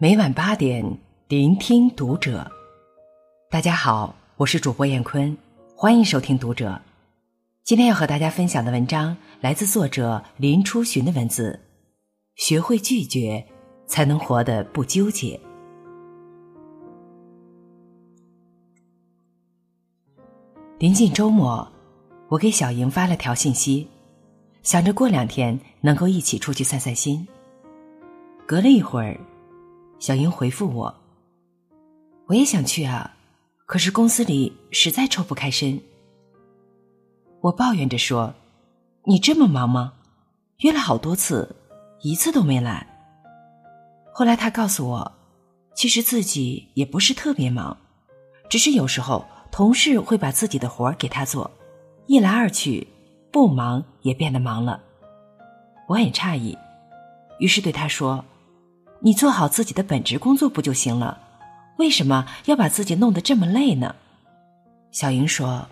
每晚八点，聆听读者。大家好，我是主播艳坤，欢迎收听《读者》。今天要和大家分享的文章来自作者林初寻的文字。学会拒绝，才能活得不纠结。临近周末，我给小莹发了条信息，想着过两天能够一起出去散散心。隔了一会儿，小英回复我：“我也想去啊，可是公司里实在抽不开身。”我抱怨着说：“你这么忙吗？约了好多次，一次都没来。”后来他告诉我，其实自己也不是特别忙，只是有时候。同事会把自己的活儿给他做，一来二去，不忙也变得忙了。我很诧异，于是对他说：“你做好自己的本职工作不就行了？为什么要把自己弄得这么累呢？”小莹说：“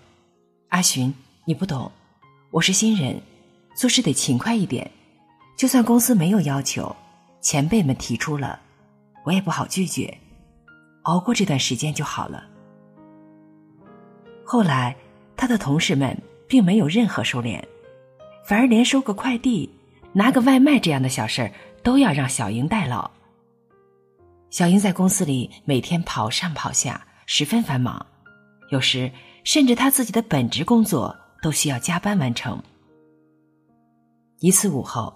阿寻，你不懂，我是新人，做事得勤快一点。就算公司没有要求，前辈们提出了，我也不好拒绝，熬过这段时间就好了。”后来，他的同事们并没有任何收敛，反而连收个快递、拿个外卖这样的小事儿都要让小莹代劳。小英在公司里每天跑上跑下，十分繁忙，有时甚至她自己的本职工作都需要加班完成。一次午后，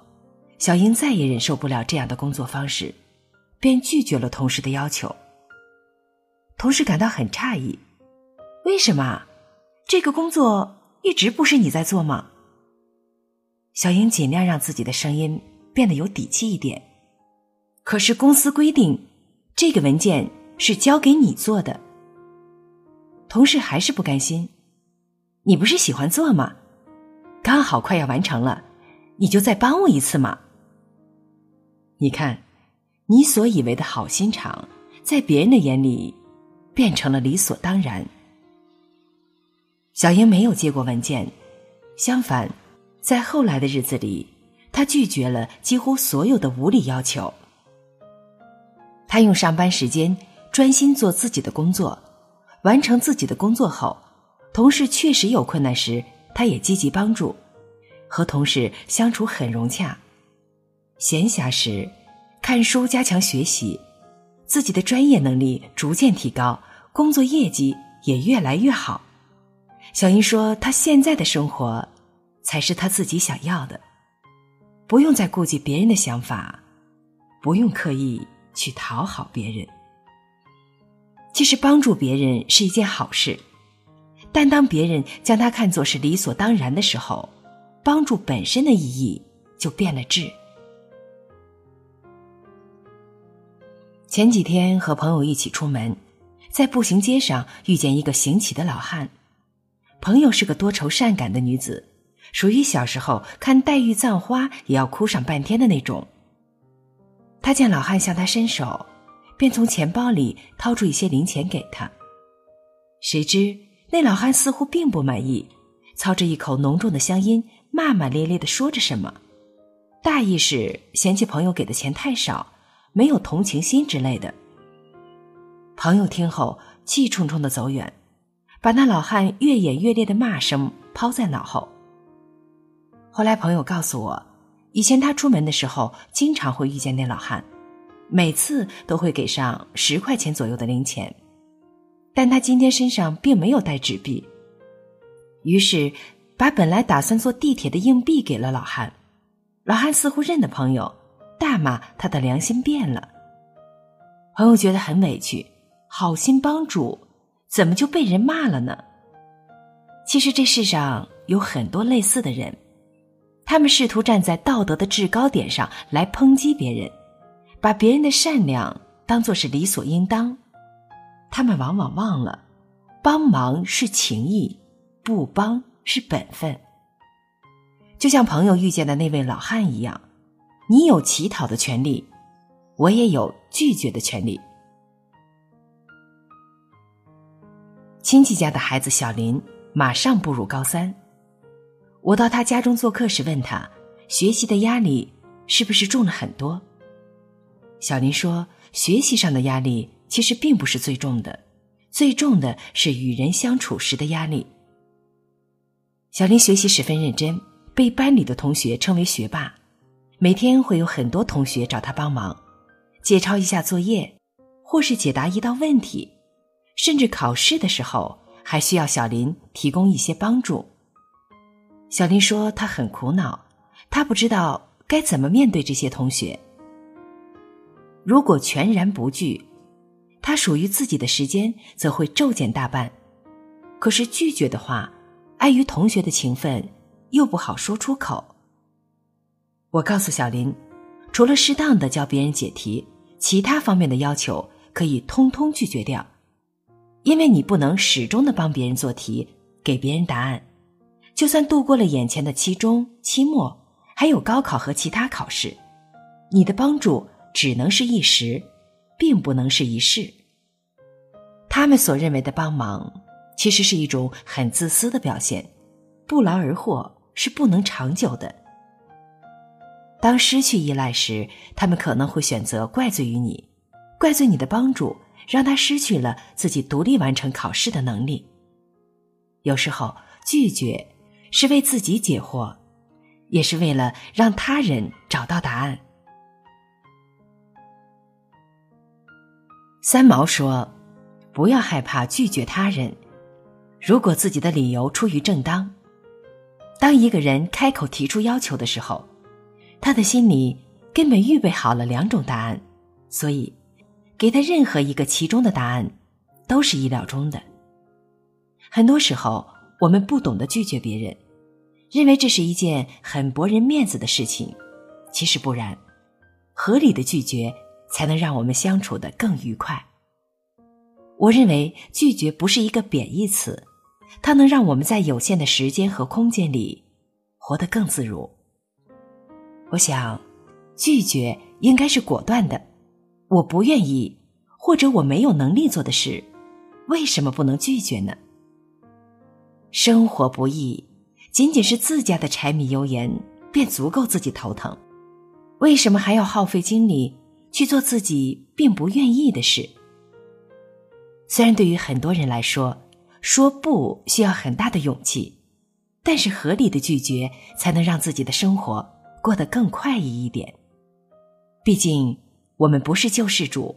小英再也忍受不了这样的工作方式，便拒绝了同事的要求。同事感到很诧异。为什么？这个工作一直不是你在做吗？小英尽量让自己的声音变得有底气一点。可是公司规定，这个文件是交给你做的。同事还是不甘心。你不是喜欢做吗？刚好快要完成了，你就再帮我一次嘛。你看，你所以为的好心肠，在别人的眼里，变成了理所当然。小英没有接过文件，相反，在后来的日子里，她拒绝了几乎所有的无理要求。他用上班时间专心做自己的工作，完成自己的工作后，同事确实有困难时，他也积极帮助，和同事相处很融洽。闲暇时，看书加强学习，自己的专业能力逐渐提高，工作业绩也越来越好。小英说：“她现在的生活，才是她自己想要的，不用再顾及别人的想法，不用刻意去讨好别人。其实帮助别人是一件好事，但当别人将它看作是理所当然的时候，帮助本身的意义就变了质。”前几天和朋友一起出门，在步行街上遇见一个行乞的老汉。朋友是个多愁善感的女子，属于小时候看黛玉葬花也要哭上半天的那种。他见老汉向他伸手，便从钱包里掏出一些零钱给他。谁知那老汉似乎并不满意，操着一口浓重的乡音，骂骂咧咧的说着什么，大意是嫌弃朋友给的钱太少，没有同情心之类的。朋友听后气冲冲的走远。把那老汉越演越烈的骂声抛在脑后。后来朋友告诉我，以前他出门的时候经常会遇见那老汉，每次都会给上十块钱左右的零钱，但他今天身上并没有带纸币，于是把本来打算坐地铁的硬币给了老汉。老汉似乎认得朋友，大骂他的良心变了。朋友觉得很委屈，好心帮助。怎么就被人骂了呢？其实这世上有很多类似的人，他们试图站在道德的制高点上来抨击别人，把别人的善良当作是理所应当。他们往往忘了，帮忙是情义，不帮是本分。就像朋友遇见的那位老汉一样，你有乞讨的权利，我也有拒绝的权利。亲戚家的孩子小林马上步入高三，我到他家中做客时问他，学习的压力是不是重了很多？小林说，学习上的压力其实并不是最重的，最重的是与人相处时的压力。小林学习十分认真，被班里的同学称为学霸，每天会有很多同学找他帮忙，解抄一下作业，或是解答一道问题，甚至考试的时候还需要小林提供一些帮助。小林说他很苦恼，他不知道该怎么面对这些同学。如果全然不惧，他属于自己的时间则会骤减大半；可是拒绝的话，碍于同学的情分，又不好说出口。我告诉小林，除了适当的教别人解题，其他方面的要求可以通通拒绝掉，因为你不能始终的帮别人做题，给别人答案。就算度过了眼前的期中、期末，还有高考和其他考试，你的帮助只能是一时，并不能是一世。他们所认为的帮忙。其实是一种很自私的表现，不劳而获是不能长久的。当失去依赖时，他们可能会选择怪罪于你，怪罪你的帮助让他失去了自己独立完成考试的能力。有时候拒绝是为自己解惑，也是为了让他人找到答案。三毛说：“不要害怕拒绝他人。”如果自己的理由出于正当，当一个人开口提出要求的时候，他的心里根本预备好了两种答案，所以给他任何一个其中的答案都是意料中的。很多时候，我们不懂得拒绝别人，认为这是一件很驳人面子的事情，其实不然，合理的拒绝才能让我们相处的更愉快。我认为拒绝不是一个贬义词。它能让我们在有限的时间和空间里活得更自如。我想，拒绝应该是果断的。我不愿意，或者我没有能力做的事，为什么不能拒绝呢？生活不易，仅仅是自家的柴米油盐便足够自己头疼，为什么还要耗费精力去做自己并不愿意的事？虽然对于很多人来说，说不需要很大的勇气，但是合理的拒绝才能让自己的生活过得更快意一点。毕竟我们不是救世主，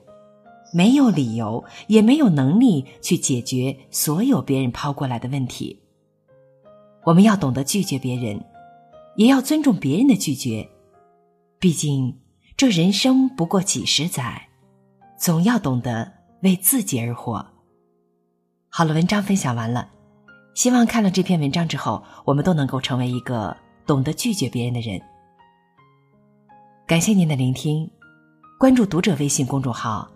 没有理由也没有能力去解决所有别人抛过来的问题。我们要懂得拒绝别人，也要尊重别人的拒绝。毕竟这人生不过几十载，总要懂得为自己而活。好了，文章分享完了，希望看了这篇文章之后，我们都能够成为一个懂得拒绝别人的人。感谢您的聆听，关注读者微信公众号，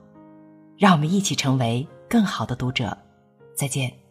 让我们一起成为更好的读者。再见。